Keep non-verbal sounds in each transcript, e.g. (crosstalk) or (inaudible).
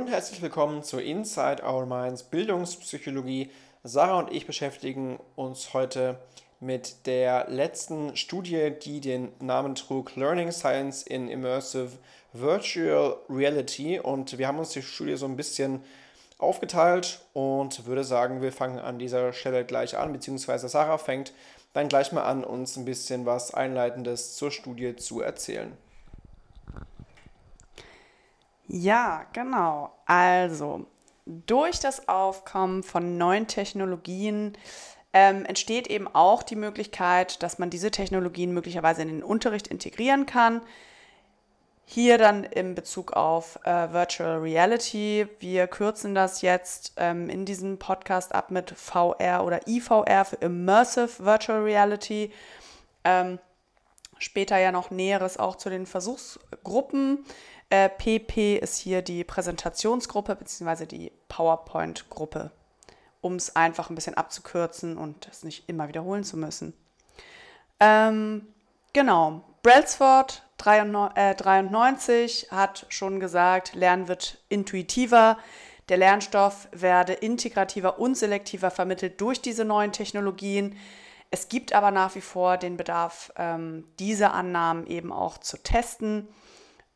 und herzlich willkommen zu Inside Our Minds Bildungspsychologie. Sarah und ich beschäftigen uns heute mit der letzten Studie, die den Namen trug Learning Science in Immersive Virtual Reality. Und wir haben uns die Studie so ein bisschen aufgeteilt und würde sagen, wir fangen an dieser Stelle gleich an, beziehungsweise Sarah fängt dann gleich mal an, uns ein bisschen was Einleitendes zur Studie zu erzählen. Ja, genau. Also, durch das Aufkommen von neuen Technologien ähm, entsteht eben auch die Möglichkeit, dass man diese Technologien möglicherweise in den Unterricht integrieren kann. Hier dann in Bezug auf äh, Virtual Reality. Wir kürzen das jetzt ähm, in diesem Podcast ab mit VR oder IVR für Immersive Virtual Reality. Ähm, später ja noch Näheres auch zu den Versuchsgruppen. Äh, PP ist hier die Präsentationsgruppe bzw. die PowerPoint-Gruppe, um es einfach ein bisschen abzukürzen und es nicht immer wiederholen zu müssen. Ähm, genau, Brailsford 93 äh, hat schon gesagt, Lernen wird intuitiver. Der Lernstoff werde integrativer und selektiver vermittelt durch diese neuen Technologien. Es gibt aber nach wie vor den Bedarf, ähm, diese Annahmen eben auch zu testen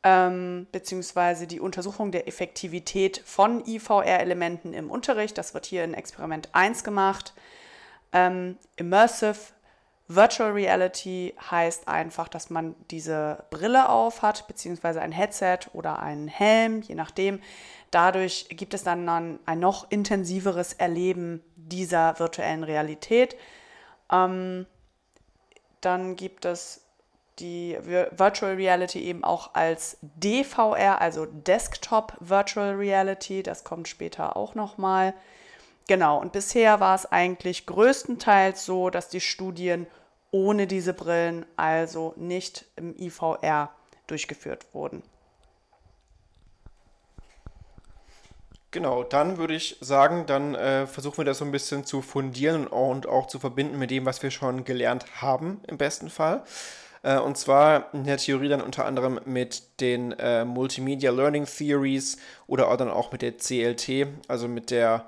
ähm, beziehungsweise die Untersuchung der Effektivität von IVR-Elementen im Unterricht. Das wird hier in Experiment 1 gemacht. Ähm, Immersive Virtual Reality heißt einfach, dass man diese Brille auf hat, beziehungsweise ein Headset oder einen Helm, je nachdem. Dadurch gibt es dann ein noch intensiveres Erleben dieser virtuellen Realität. Ähm, dann gibt es die Virtual Reality eben auch als DVR, also Desktop Virtual Reality. Das kommt später auch nochmal. Genau, und bisher war es eigentlich größtenteils so, dass die Studien ohne diese Brillen, also nicht im IVR, durchgeführt wurden. Genau, dann würde ich sagen, dann äh, versuchen wir das so ein bisschen zu fundieren und auch zu verbinden mit dem, was wir schon gelernt haben, im besten Fall. Äh, und zwar in der Theorie dann unter anderem mit den äh, Multimedia Learning Theories oder auch dann auch mit der CLT, also mit der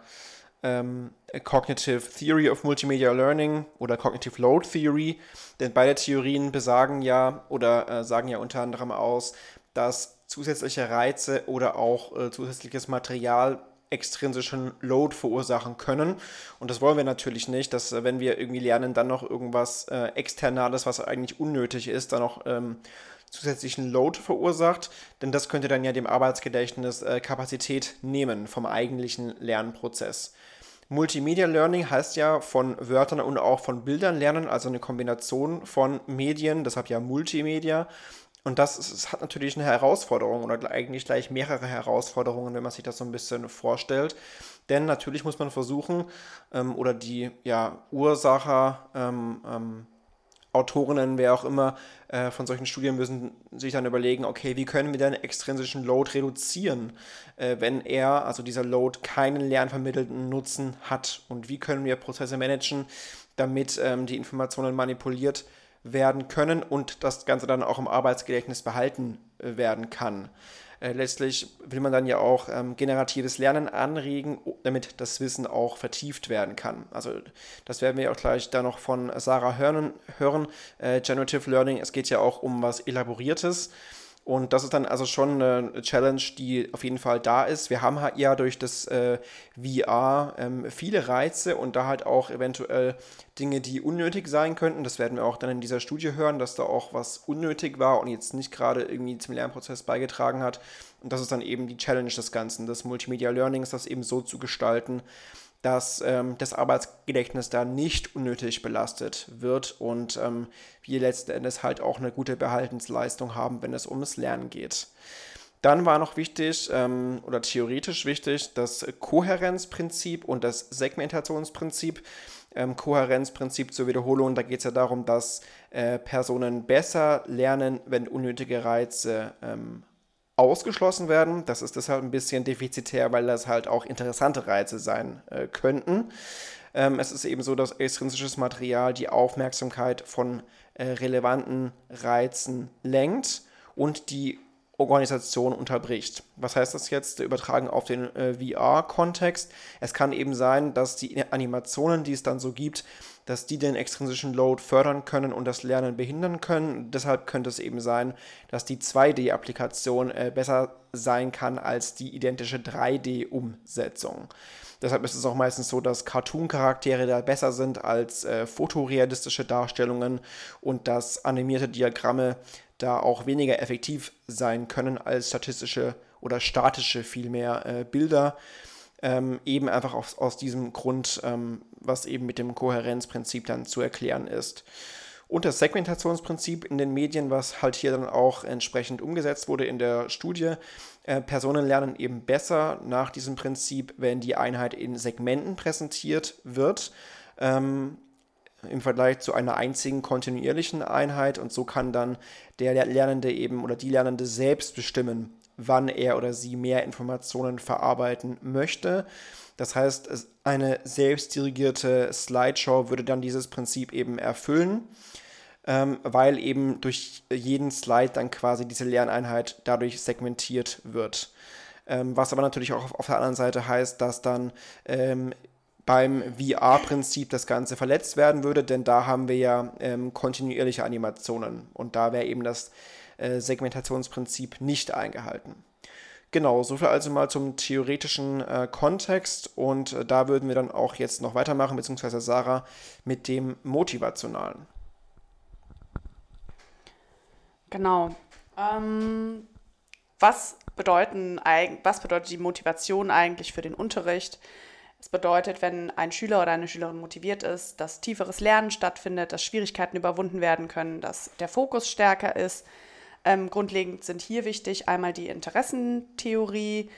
ähm, Cognitive Theory of Multimedia Learning oder Cognitive Load Theory. Denn beide Theorien besagen ja oder äh, sagen ja unter anderem aus, dass zusätzliche Reize oder auch äh, zusätzliches Material extrinsischen Load verursachen können. Und das wollen wir natürlich nicht, dass äh, wenn wir irgendwie lernen, dann noch irgendwas äh, Externales, was eigentlich unnötig ist, dann noch ähm, zusätzlichen Load verursacht. Denn das könnte dann ja dem Arbeitsgedächtnis äh, Kapazität nehmen vom eigentlichen Lernprozess. Multimedia Learning heißt ja von Wörtern und auch von Bildern lernen, also eine Kombination von Medien, deshalb ja Multimedia. Und das, ist, das hat natürlich eine Herausforderung oder eigentlich gleich mehrere Herausforderungen, wenn man sich das so ein bisschen vorstellt. Denn natürlich muss man versuchen, ähm, oder die ja, Ursacher, ähm, ähm, Autorinnen, wer auch immer äh, von solchen Studien müssen sich dann überlegen, okay, wie können wir den extrinsischen Load reduzieren, äh, wenn er, also dieser Load, keinen lernvermittelten Nutzen hat und wie können wir Prozesse managen, damit ähm, die Informationen manipuliert werden werden können und das Ganze dann auch im Arbeitsgedächtnis behalten äh, werden kann. Äh, letztlich will man dann ja auch ähm, generatives Lernen anregen, damit das Wissen auch vertieft werden kann. Also das werden wir auch gleich da noch von Sarah hören. hören. Äh, Generative Learning, es geht ja auch um was Elaboriertes. Und das ist dann also schon eine Challenge, die auf jeden Fall da ist. Wir haben halt ja durch das äh, VR ähm, viele Reize und da halt auch eventuell Dinge, die unnötig sein könnten. Das werden wir auch dann in dieser Studie hören, dass da auch was unnötig war und jetzt nicht gerade irgendwie zum Lernprozess beigetragen hat. Und das ist dann eben die Challenge des Ganzen, des Multimedia Learnings, das eben so zu gestalten, dass ähm, das Arbeitsgedächtnis da nicht unnötig belastet wird und ähm, wir letzten Endes halt auch eine gute Behaltensleistung haben, wenn es ums Lernen geht. Dann war noch wichtig ähm, oder theoretisch wichtig das Kohärenzprinzip und das Segmentationsprinzip. Ähm, Kohärenzprinzip zur Wiederholung, da geht es ja darum, dass äh, Personen besser lernen, wenn unnötige Reize ähm, ausgeschlossen werden. Das ist deshalb ein bisschen defizitär, weil das halt auch interessante Reize sein äh, könnten. Ähm, es ist eben so, dass extrinsisches Material die Aufmerksamkeit von äh, relevanten Reizen lenkt und die Organisation unterbricht. Was heißt das jetzt übertragen auf den äh, VR-Kontext? Es kann eben sein, dass die Animationen, die es dann so gibt, dass die den extrinsischen Load fördern können und das Lernen behindern können. Deshalb könnte es eben sein, dass die 2D-Applikation äh, besser sein kann als die identische 3D-Umsetzung. Deshalb ist es auch meistens so, dass Cartoon-Charaktere da besser sind als äh, fotorealistische Darstellungen und dass animierte Diagramme da auch weniger effektiv sein können als statistische oder statische vielmehr äh, Bilder. Ähm, eben einfach aus, aus diesem Grund, ähm, was eben mit dem Kohärenzprinzip dann zu erklären ist. Und das Segmentationsprinzip in den Medien, was halt hier dann auch entsprechend umgesetzt wurde in der Studie. Äh, Personen lernen eben besser nach diesem Prinzip, wenn die Einheit in Segmenten präsentiert wird. Ähm, im Vergleich zu einer einzigen kontinuierlichen Einheit und so kann dann der Lernende eben oder die Lernende selbst bestimmen, wann er oder sie mehr Informationen verarbeiten möchte. Das heißt, eine selbstdirigierte Slideshow würde dann dieses Prinzip eben erfüllen, ähm, weil eben durch jeden Slide dann quasi diese Lerneinheit dadurch segmentiert wird. Ähm, was aber natürlich auch auf, der anderen Seite heißt, dass dann ähm, beim VR-Prinzip das Ganze verletzt werden würde, denn da haben wir ja ähm, kontinuierliche Animationen und da wäre eben das äh, Segmentationsprinzip nicht eingehalten. Genau, soviel also mal zum theoretischen äh, Kontext und äh, da würden wir dann auch jetzt noch weitermachen, beziehungsweise Sarah mit dem motivationalen. Genau. Ähm, was, bedeuten, was bedeutet die Motivation eigentlich für den Unterricht? Es bedeutet, wenn ein Schüler oder eine Schülerin motiviert ist, dass tieferes Lernen stattfindet, dass Schwierigkeiten überwunden werden können, dass der Fokus stärker ist. Ähm, grundlegend sind hier wichtig einmal die Interessentheorie.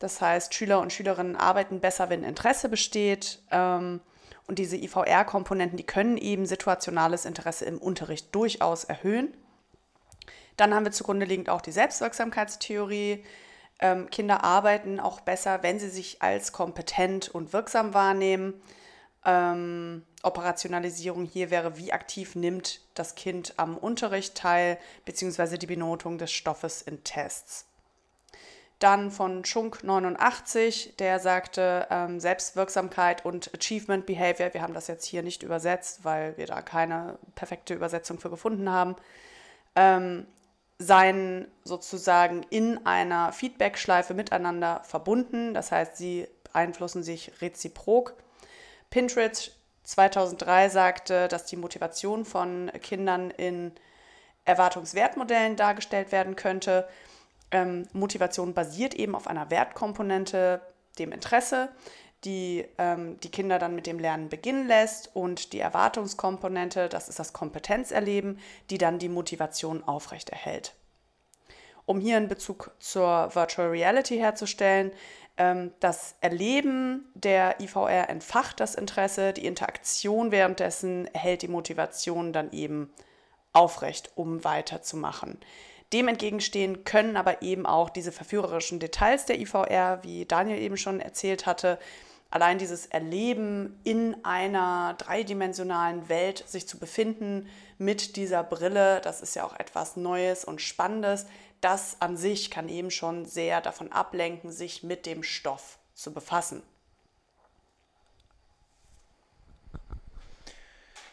Das heißt, Schüler und Schülerinnen arbeiten besser, wenn Interesse besteht. Ähm, und diese IVR-Komponenten, die können eben situationales Interesse im Unterricht durchaus erhöhen. Dann haben wir zugrunde liegend auch die Selbstwirksamkeitstheorie. Ähm, Kinder arbeiten auch besser, wenn sie sich als kompetent und wirksam wahrnehmen. Ähm, Operationalisierung hier wäre, wie aktiv nimmt das Kind am Unterricht teil, beziehungsweise die Benotung des Stoffes in Tests. Dann von Schunk 89, der sagte ähm, Selbstwirksamkeit und Achievement Behavior. Wir haben das jetzt hier nicht übersetzt, weil wir da keine perfekte Übersetzung für gefunden haben. Ähm, seien sozusagen in einer Feedback-Schleife miteinander verbunden. Das heißt, sie beeinflussen sich reziprok. Pinterest 2003 sagte, dass die Motivation von Kindern in Erwartungswertmodellen dargestellt werden könnte. Ähm, Motivation basiert eben auf einer Wertkomponente, dem Interesse, die ähm, die Kinder dann mit dem Lernen beginnen lässt und die Erwartungskomponente, das ist das Kompetenzerleben, die dann die Motivation aufrechterhält. Um hier einen Bezug zur Virtual Reality herzustellen, ähm, das Erleben der IVR entfacht das Interesse, die Interaktion währenddessen hält die Motivation dann eben aufrecht, um weiterzumachen. Dem entgegenstehen können aber eben auch diese verführerischen Details der IVR, wie Daniel eben schon erzählt hatte, allein dieses Erleben in einer dreidimensionalen Welt sich zu befinden mit dieser Brille, das ist ja auch etwas Neues und Spannendes. Das an sich kann eben schon sehr davon ablenken, sich mit dem Stoff zu befassen.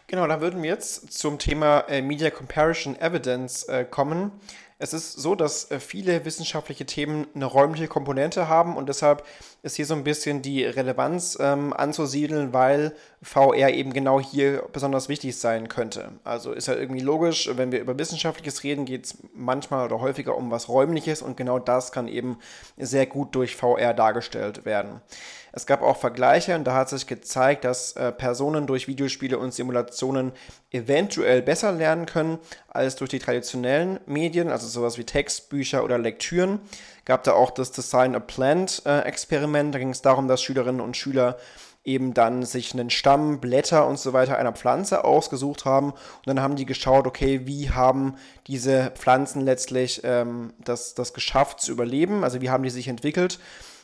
Genau, da würden wir jetzt zum Thema äh, Media Comparison Evidence äh, kommen. Es ist so, dass äh, viele wissenschaftliche Themen eine räumliche Komponente haben und deshalb ist hier so ein bisschen die Relevanz ähm, anzusiedeln, weil VR eben genau hier besonders wichtig sein könnte. Also ist ja irgendwie logisch, wenn wir über Wissenschaftliches reden, geht es manchmal oder häufiger um was Räumliches und genau das kann eben sehr gut durch VR dargestellt werden. Es gab auch Vergleiche und da hat sich gezeigt, dass äh, Personen durch Videospiele und Simulationen eventuell besser lernen können als durch die traditionellen Medien, also sowas wie Textbücher oder Lektüren. Gab da auch das Design a Plant äh, Experiment. Da ging es darum, dass Schülerinnen und Schüler eben dann sich einen Stamm, Blätter und so weiter einer Pflanze ausgesucht haben. Und dann haben die geschaut, okay, wie haben diese Pflanzen letztlich ähm, das, das geschafft zu überleben? Also wie haben die sich entwickelt?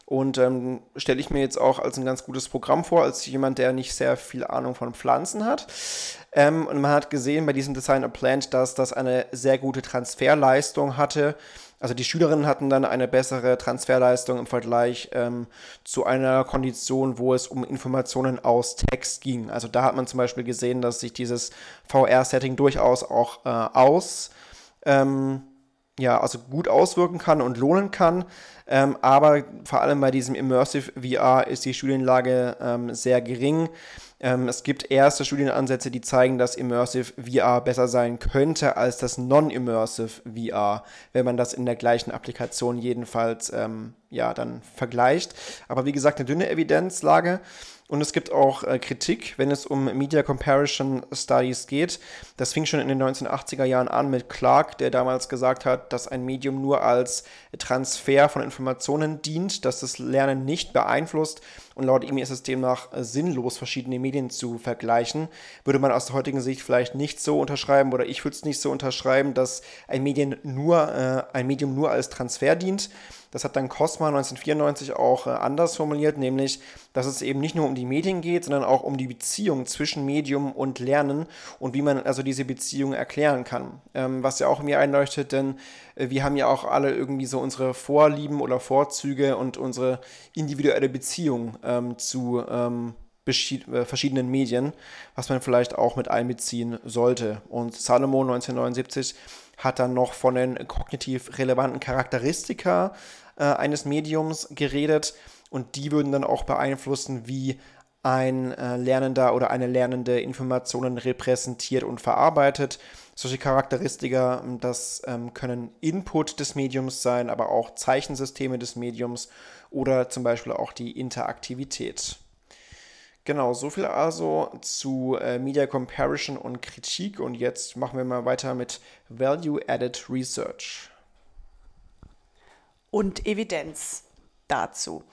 Und ähm, stelle ich mir jetzt auch als ein ganz gutes Programm vor, als jemand, der nicht sehr viel Ahnung von Pflanzen hat. Ähm, und man hat gesehen bei diesem Design a Plant, dass das eine sehr gute Transferleistung hatte Also die Schülerinnen hatten dann eine bessere Transferleistung im Vergleich ähm, zu einer Kondition, wo es um Informationen aus Text ging. Also da hat man zum Beispiel gesehen, dass sich dieses VR-Setting durchaus auch äh, aus ähm, ja, also gut auswirken kann und lohnen kann. Ähm, aber vor allem bei diesem Immersive VR ist die Studienlage ähm, sehr gering. Ähm, es gibt erste Studienansätze, die zeigen, dass Immersive VR besser sein könnte als das Non-Immersive VR, wenn man das in der gleichen Applikation jedenfalls ähm, ja, dann vergleicht. Aber wie gesagt, eine dünne Evidenzlage. Und es gibt auch äh, Kritik, wenn es um Media Comparison Studies geht. Das fing schon in den 1980er Jahren an mit Clark, der damals gesagt hat, dass ein Medium nur als Transfer von Informationen dient, dass das Lernen nicht beeinflusst. Und laut ihm ist es demnach äh, sinnlos, verschiedene Medien zu vergleichen. Würde man aus der heutigen Sicht vielleicht nicht so unterschreiben oder ich würde es nicht so unterschreiben, dass ein, Medien nur, äh, ein Medium nur als Transfer dient. Das hat dann Cosma 1994 auch äh, anders formuliert, nämlich, dass es eben nicht nur um die Medien geht, sondern auch um die Beziehung zwischen Medium und Lernen und wie man also diese Beziehung erklären kann. Ähm, was ja auch mir einleuchtet, denn wir haben ja auch alle irgendwie so unsere Vorlieben oder Vorzüge und unsere individuelle Beziehung ähm, zu ähm, äh, verschiedenen Medien, was man vielleicht auch mit einbeziehen sollte. Und Salomon 1979 hat dann noch von den kognitiv relevanten Charakteristika äh, eines Mediums geredet und die würden dann auch beeinflussen, wie ein äh, Lernender oder eine Lernende Informationen repräsentiert und verarbeitet. Solche Charakteristika, ähm, das ähm, können Input des Mediums sein, aber auch Zeichensysteme des Mediums oder zum Beispiel auch die Interaktivität. Genau, so viel also zu äh, Media Comparison und Kritik und jetzt machen wir mal weiter mit Value Added Research. Und Evidenz dazu.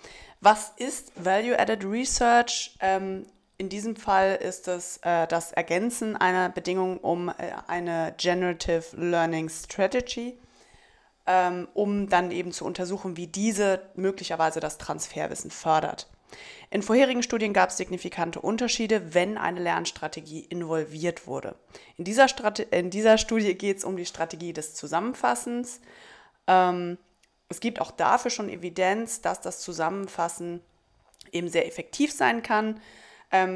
Was ist Value Added Research? Ähm, in diesem Fall ist es äh, das Ergänzen einer Bedingung um äh, eine Generative Learning Strategy, ähm, um dann eben zu untersuchen, wie diese möglicherweise das Transferwissen fördert. In vorherigen Studien gab es signifikante Unterschiede, wenn eine Lernstrategie involviert wurde. In dieser, Strate in dieser Studie geht es um die Strategie des Zusammenfassens. Ähm, es gibt auch dafür schon Evidenz, dass das Zusammenfassen eben sehr effektiv sein kann,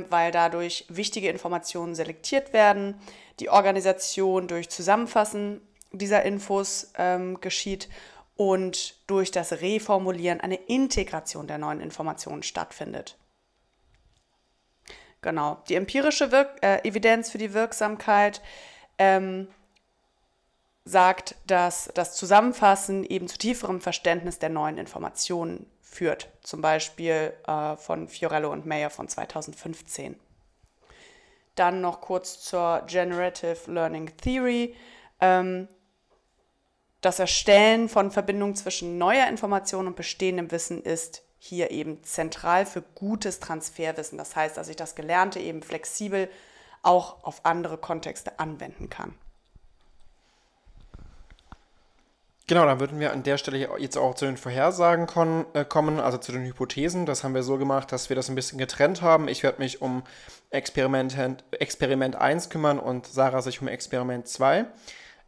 weil dadurch wichtige Informationen selektiert werden, die Organisation durch Zusammenfassen dieser Infos ähm, geschieht und durch das Reformulieren eine Integration der neuen Informationen stattfindet. Genau, die empirische Wirk äh, Evidenz für die Wirksamkeit ähm, sagt, dass das Zusammenfassen eben zu tieferem Verständnis der neuen Informationen führt, zum Beispiel äh, von Fiorello und Mayer von 2015. Dann noch kurz zur Generative Learning Theory. Ähm, das Erstellen von Verbindungen zwischen neuer Information und bestehendem Wissen ist hier eben zentral für gutes Transferwissen. Das heißt, dass ich das Gelernte eben flexibel auch auf andere Kontexte anwenden kann. Genau, dann würden wir an der Stelle jetzt auch zu den Vorhersagen äh, kommen, also zu den Hypothesen. Das haben wir so gemacht, dass wir das ein bisschen getrennt haben. Ich werde mich um Experiment, Experiment 1 kümmern und Sarah sich um Experiment 2.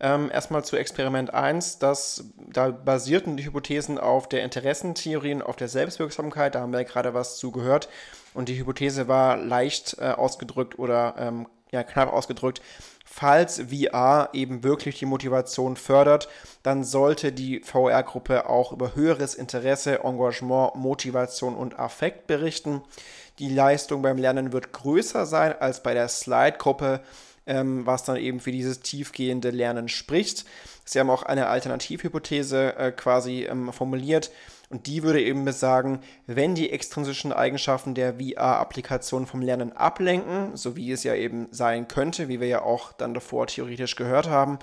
Ähm, erstmal zu Experiment 1. Das, da basierten die Hypothesen auf der Interessentheorien, auf der Selbstwirksamkeit. Da haben wir ja gerade was zu gehört. Und die Hypothese war leicht äh, ausgedrückt oder ähm, ja, knapp ausgedrückt. Falls VR eben wirklich die Motivation fördert, dann sollte die VR-Gruppe auch über höheres Interesse, Engagement, Motivation und Affekt berichten. Die Leistung beim Lernen wird größer sein als bei der Slide-Gruppe ähm, was dann eben für dieses tiefgehende Lernen spricht. Sie haben auch eine Alternativhypothese äh, quasi ähm, formuliert und die würde eben besagen, wenn die extrinsischen Eigenschaften der VR-Applikation vom Lernen ablenken, so wie es ja eben sein könnte, wie wir ja auch dann davor theoretisch gehört haben,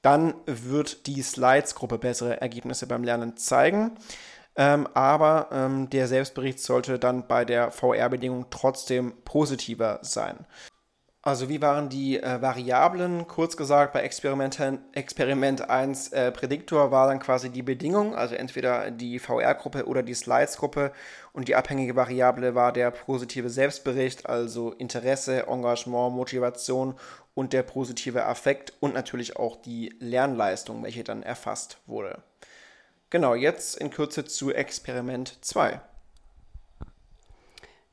dann wird die Slides-Gruppe bessere Ergebnisse beim Lernen zeigen. Ähm, aber ähm, der Selbstbericht sollte dann bei der VR-Bedingung trotzdem positiver sein. Also wie waren die äh, Variablen? Kurz gesagt, bei Experiment, Experiment 1 äh, Prädiktor war dann quasi die Bedingung, also entweder die VR-Gruppe oder die Slides-Gruppe und die abhängige Variable war der positive Selbstbericht, also Interesse, Engagement, Motivation und der positive Affekt und natürlich auch die Lernleistung, welche dann erfasst wurde. Genau, jetzt in Kürze zu Experiment 2.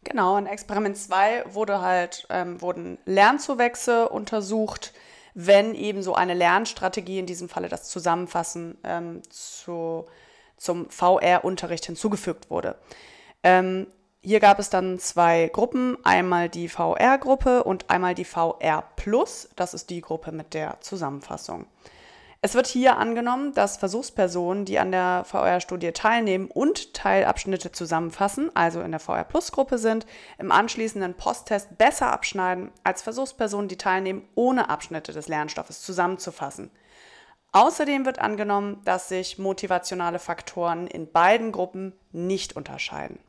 Genau, in Experiment 2 wurde halt, ähm, wurden Lernzuwächse untersucht, wenn eben so eine Lernstrategie, in diesem Falle das Zusammenfassen, ähm, zu, zum VR-Unterricht hinzugefügt wurde. Ähm, hier gab es dann zwei Gruppen, einmal die VR-Gruppe und einmal die VR Plus. Das ist die Gruppe mit der Zusammenfassung. Es wird hier angenommen, dass Versuchspersonen, die an der VR-Studie teilnehmen und Teilabschnitte zusammenfassen, also in der VR-Plus-Gruppe sind, im anschließenden Posttest besser abschneiden als Versuchspersonen, die teilnehmen, ohne Abschnitte des Lernstoffes zusammenzufassen. Außerdem wird angenommen, dass sich motivationale Faktoren in beiden Gruppen nicht unterscheiden.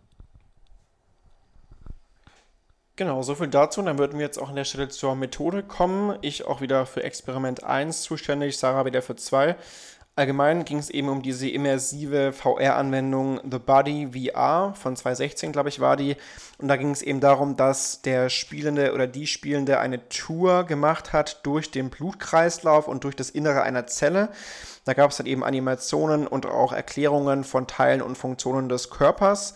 Genau, soviel dazu. Dann würden wir jetzt auch an der Stelle zur Methode kommen. Ich auch wieder für Experiment 1 zuständig, Sarah wieder für 2. Allgemein ging es eben um diese immersive VR-Anwendung The Body VR von 2016, glaube ich, war die. Und da ging es eben darum, dass der Spielende oder die Spielende eine Tour gemacht hat durch den Blutkreislauf und durch das Innere einer Zelle. Da gab es dann eben Animationen und auch Erklärungen von Teilen und Funktionen des Körpers.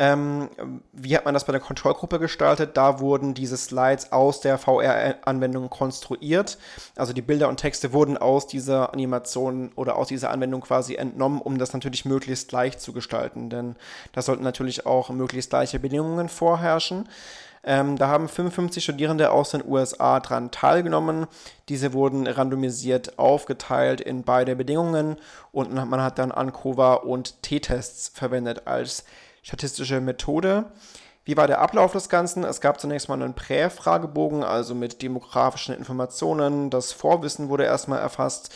Ähm, wie hat man das bei der Kontrollgruppe gestaltet? Da wurden diese Slides aus der VR-Anwendung konstruiert. Also die Bilder und Texte wurden aus dieser Animation oder aus dieser Anwendung quasi entnommen, um das natürlich möglichst leicht zu gestalten. Denn da sollten natürlich auch möglichst gleiche Bedingungen vorherrschen. Ähm, da haben 55 Studierende aus den USA dran teilgenommen. Diese wurden randomisiert aufgeteilt in beide Bedingungen und man hat dann ANCOVA und T-Tests verwendet als statistische Methode. Wie war der Ablauf des Ganzen? Es gab zunächst mal einen Prä-Fragebogen, also mit demografischen Informationen. Das Vorwissen wurde erstmal erfasst,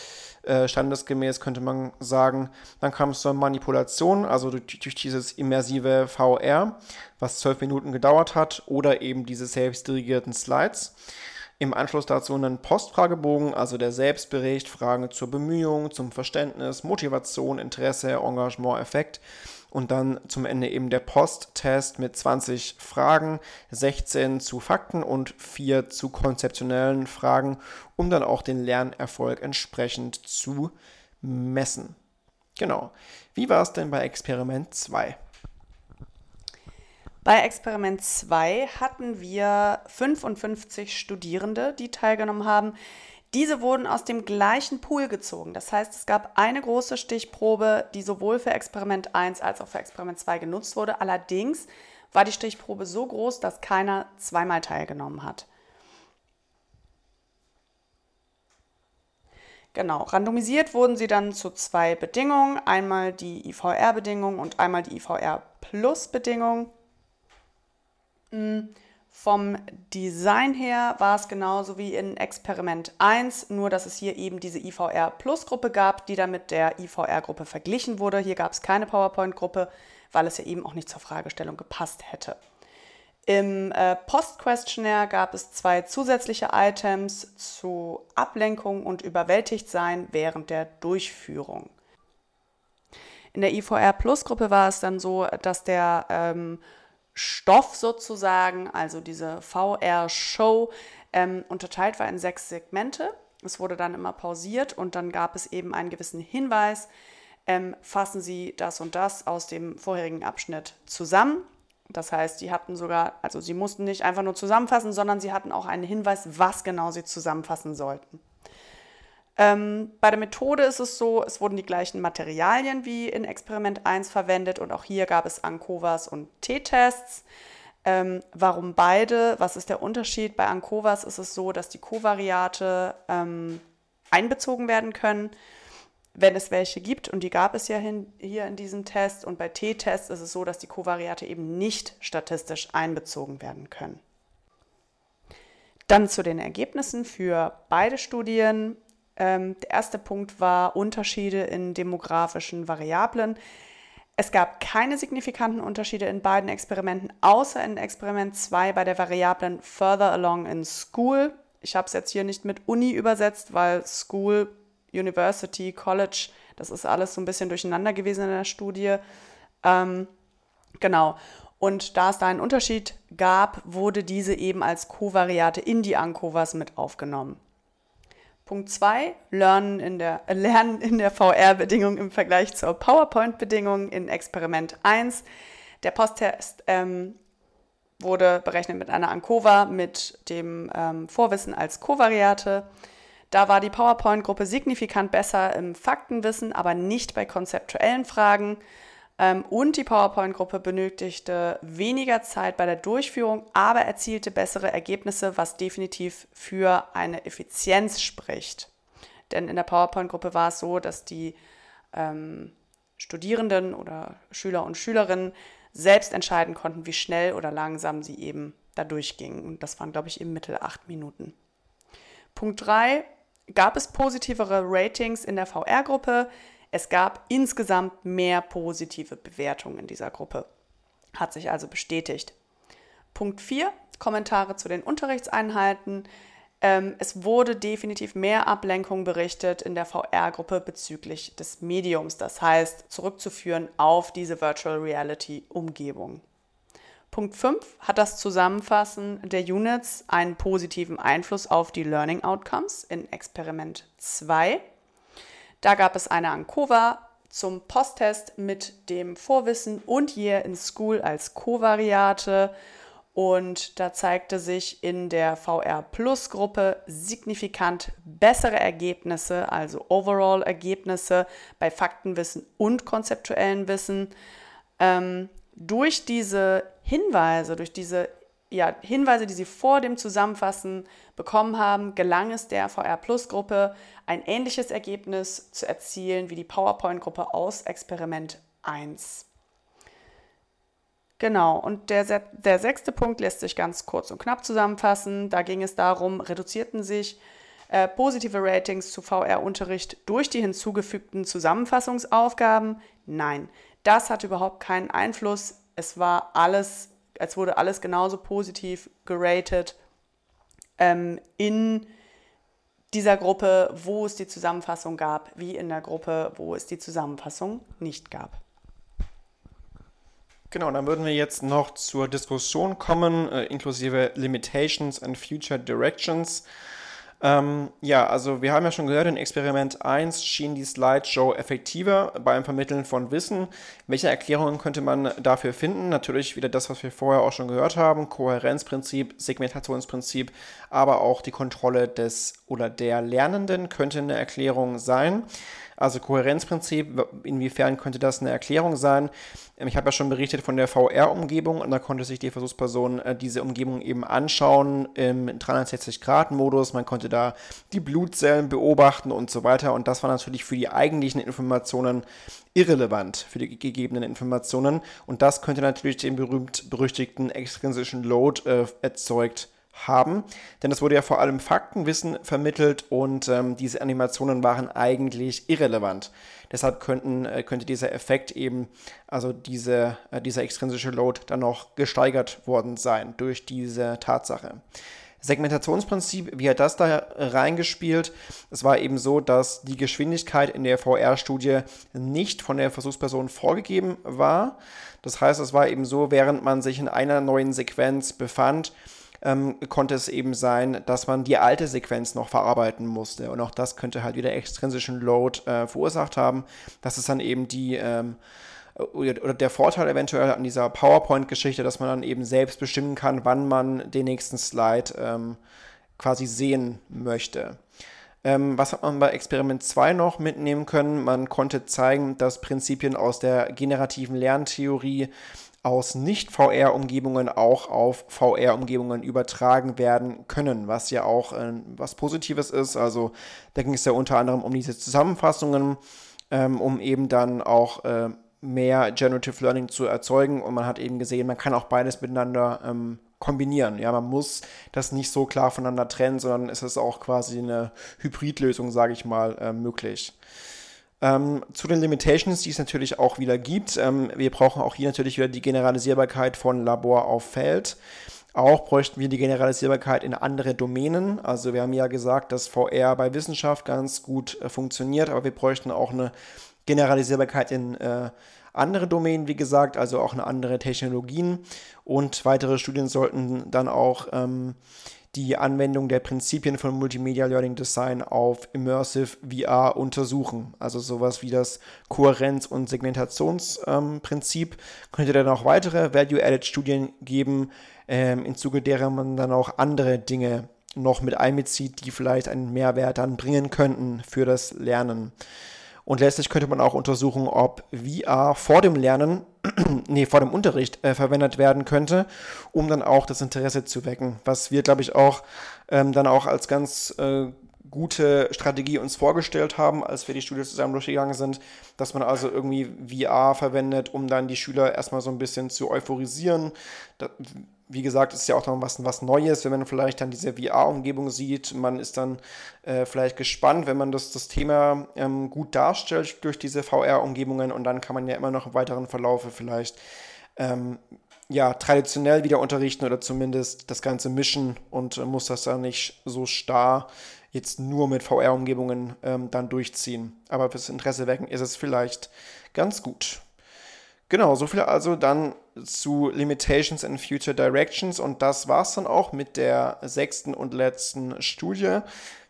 äh, standesgemäß könnte man sagen. Dann kam es zur Manipulation, also durch, durch, dieses immersive VR, was zwölf Minuten gedauert hat, oder eben diese selbstdirigierten Slides. Im Anschluss dazu einen Postfragebogen, also der Selbstbericht, Fragen zur Bemühung, zum Verständnis, Motivation, Interesse, Engagement, Effekt und dann zum Ende eben der Posttest mit 20 Fragen, 16 zu Fakten und 4 zu konzeptionellen Fragen, um dann auch den Lernerfolg entsprechend zu messen. Genau. Wie war es denn bei Experiment 2? Bei Experiment 2 hatten wir 55 Studierende, die teilgenommen haben. Diese wurden aus dem gleichen Pool gezogen. Das heißt, es gab eine große Stichprobe, die sowohl für Experiment 1 als auch für Experiment 2 genutzt wurde. Allerdings war die Stichprobe so groß, dass keiner zweimal teilgenommen hat. Genau, randomisiert wurden sie dann zu zwei Bedingungen, einmal die IVR-Bedingung und einmal die IVR-Plus-Bedingung. Hm. Vom Design her war es genauso wie in Experiment 1, nur dass es hier eben diese IVR Plus Gruppe gab, die dann mit der IVR Gruppe verglichen wurde. Hier gab es keine PowerPoint Gruppe, weil es ja eben auch nicht zur Fragestellung gepasst hätte. Im äh, Post-Questionnaire gab es zwei zusätzliche Items zu Ablenkung und Überwältigtsein während der Durchführung. In der IVR Plus Gruppe war es dann so, dass der ähm, Stoff sozusagen, also diese VR-Show, ähm, unterteilt war in sechs Segmente. Es wurde dann immer pausiert und dann gab es eben einen gewissen Hinweis, ähm, fassen Sie das und das aus dem vorherigen Abschnitt zusammen. Das heißt, die hatten sogar, also sie mussten nicht einfach nur zusammenfassen, sondern sie hatten auch einen Hinweis, was genau sie zusammenfassen sollten. Ähm, bei der Methode ist es so, es wurden die gleichen Materialien wie in Experiment 1 verwendet und auch hier gab es Ancovas und T-Tests. Ähm, warum beide? Was ist der Unterschied? Bei Ancovas ist es so, dass die Kovariate ähm, einbezogen werden können, wenn es welche gibt. Und die gab es ja hin, hier in diesem Test. Und bei T-Tests ist es so, dass die Kovariate eben nicht statistisch einbezogen werden können. Dann zu den Ergebnissen für beide Studien. Ähm, der erste Punkt war Unterschiede in demografischen Variablen. Es gab keine signifikanten Unterschiede in beiden Experimenten, außer in Experiment 2 bei der Variablen Further Along in School. Ich habe es jetzt hier nicht mit Uni übersetzt, weil School, University, College, das ist alles so ein bisschen durcheinander gewesen in der Studie. Ähm, genau. Und da es da einen Unterschied gab, wurde diese eben als Kovariate in die ANCOVAs mit aufgenommen. Punkt 2, Lernen in der, äh, Lernen in der VR-Bedingung im Vergleich zur PowerPoint-Bedingung in Experiment 1. Der Posttest ähm, wurde berechnet mit einer Ankova mit dem ähm, Vorwissen als Kovariate. Da war die PowerPoint-Gruppe signifikant besser im Faktenwissen, aber nicht bei konzeptuellen Fragen. Ähm, und die PowerPoint-Gruppe benötigte weniger Zeit bei der Durchführung, aber erzielte bessere Ergebnisse, was definitiv für eine Effizienz spricht. Denn in der PowerPoint-Gruppe war es so, dass die ähm, Studierenden oder Schüler und Schülerinnen selbst entscheiden konnten, wie schnell oder langsam sie eben da durchgingen. Und das waren, glaube ich, im Mittel acht Minuten. Punkt 3. Gab es positivere Ratings in der VR-Gruppe? Es gab insgesamt mehr positive Bewertungen in dieser Gruppe. Hat sich also bestätigt. Punkt 4, Kommentare zu den Unterrichtseinheiten. Ähm, es wurde definitiv mehr Ablenkung berichtet in der VR-Gruppe bezüglich des Mediums, das heißt zurückzuführen auf diese Virtual Reality-Umgebung. Punkt 5 hat das Zusammenfassen der Units einen positiven Einfluss auf die Learning Outcomes in Experiment 2. Da gab es eine Ankova zum Posttest mit dem Vorwissen und Year in School als Kovariate. Und da zeigte sich in der VR Plus Gruppe signifikant bessere Ergebnisse, also Overall-Ergebnisse bei Faktenwissen und konzeptuellen Wissen. Ähm, durch diese Hinweise, durch diese ja, Hinweise, die sie vor dem Zusammenfassen bekommen haben, gelang es der VR Plus Gruppe, ein ähnliches Ergebnis zu erzielen wie die PowerPoint Gruppe aus Experiment 1. Genau, und der, der sechste Punkt lässt sich ganz kurz und knapp zusammenfassen. Da ging es darum, reduzierten sich äh, positive Ratings zu VR-Unterricht durch die hinzugefügten Zusammenfassungsaufgaben? Nein, das hat überhaupt keinen Einfluss. Es war alles als wurde alles genauso positiv geratet ähm, in dieser Gruppe, wo es die Zusammenfassung gab, wie in der Gruppe, wo es die Zusammenfassung nicht gab. Genau, dann würden wir jetzt noch zur Diskussion kommen, äh, inklusive Limitations and Future Directions. Ähm, ja, also wir haben ja schon gehört, in Experiment 1 schien die Slideshow effektiver beim Vermitteln von Wissen. Welche Erklärungen könnte man dafür finden? Natürlich wieder das, was wir vorher auch schon gehört haben, Kohärenzprinzip, Segmentationsprinzip, aber auch die Kontrolle des oder der Lernenden könnte eine Erklärung sein. Also Kohärenzprinzip, inwiefern könnte das eine Erklärung sein? Ähm, ich habe ja schon berichtet von der VR-Umgebung und da konnte sich die Versuchsperson äh, diese Umgebung eben anschauen im 360-Grad-Modus. Man konnte da die Blutzellen beobachten und so weiter und das war natürlich für die eigentlichen Informationen irrelevant, für die gegebenen Informationen und das könnte natürlich den berühmt-berüchtigten extrinsischen Load äh, erzeugt haben. Denn es wurde ja vor allem Faktenwissen vermittelt und ähm, diese Animationen waren eigentlich irrelevant. Deshalb könnten, äh, könnte dieser Effekt eben, also diese, äh, dieser extrinsische Load, dann noch gesteigert worden sein durch diese Tatsache. Segmentationsprinzip, wie hat das da reingespielt? Es war eben so, dass die Geschwindigkeit in der VR-Studie nicht von der Versuchsperson vorgegeben war. Das heißt, es war eben so, während man sich in einer neuen Sequenz befand, ähm, konnte es eben sein, dass man die alte Sequenz noch verarbeiten musste. Und auch das könnte halt wieder extrinsischen Load äh, verursacht haben. Das ist dann eben die ähm, oder der Vorteil eventuell an dieser PowerPoint-Geschichte, dass man dann eben selbst bestimmen kann, wann man den nächsten Slide ähm, quasi sehen möchte. Ähm, was hat man bei Experiment 2 noch mitnehmen können? Man konnte zeigen, dass Prinzipien aus der generativen Lerntheorie aus Nicht-VR-Umgebungen auch auf VR-Umgebungen übertragen werden können, was ja auch äh, was Positives ist. Also da ging es ja unter anderem um diese Zusammenfassungen, ähm, um eben dann auch äh, mehr Generative Learning zu erzeugen. Und man hat eben gesehen, man kann auch beides miteinander ähm, kombinieren. Ja, man muss das nicht so klar voneinander trennen, sondern es ist auch quasi eine Hybridlösung, sage ich mal, äh, möglich. Ähm, zu den Limitations, die es natürlich auch wieder gibt. Ähm, wir brauchen auch hier natürlich wieder die Generalisierbarkeit von Labor auf Feld. Auch bräuchten wir die Generalisierbarkeit in andere Domänen. Also wir haben ja gesagt, dass VR bei Wissenschaft ganz gut äh, funktioniert, aber wir bräuchten auch eine Generalisierbarkeit in äh, andere Domänen, wie gesagt, also auch in andere Technologien. Und weitere Studien sollten dann auch ähm, die Anwendung der Prinzipien von Multimedia Learning Design auf Immersive VR untersuchen. Also sowas wie das Kohärenz- und Segmentationsprinzip. Ähm, Könnte dann auch weitere Value-Added-Studien geben, ähm, im Zuge derer man dann auch andere Dinge noch mit einbezieht, die vielleicht einen Mehrwert dann bringen könnten für das Lernen. Und letztlich könnte man auch untersuchen, ob VR vor dem Lernen, (clears throat) nee, vor dem Unterricht äh, verwendet werden könnte, um dann auch das Interesse zu wecken. Was wir, glaube ich, auch ähm, dann auch als ganz äh, gute Strategie uns vorgestellt haben, als wir die Studie zusammen durchgegangen sind, dass man also irgendwie VR verwendet, um dann die Schüler erstmal so ein bisschen zu euphorisieren. Wie gesagt, ist ja auch noch was, was Neues, wenn man vielleicht dann diese VR-Umgebung sieht. Man ist dann äh, vielleicht gespannt, wenn man das, das Thema ähm, gut darstellt durch diese VR-Umgebungen und dann kann man ja immer noch im weiteren Verlaufe vielleicht ähm, ja, traditionell wieder unterrichten oder zumindest das Ganze mischen und äh, muss das dann nicht so starr jetzt nur mit VR-Umgebungen ähm, dann durchziehen. Aber fürs Interesse wecken ist es vielleicht ganz gut. Genau, so viel also dann zu Limitations and Future Directions und das war es dann auch mit der sechsten und letzten Studie.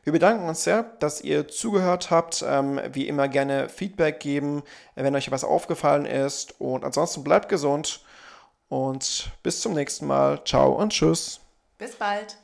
Wir bedanken uns sehr, dass ihr zugehört habt. Ähm, wie immer gerne Feedback geben, wenn euch was aufgefallen ist. Und ansonsten bleibt gesund und bis zum nächsten Mal. Ciao und tschüss. Bis bald.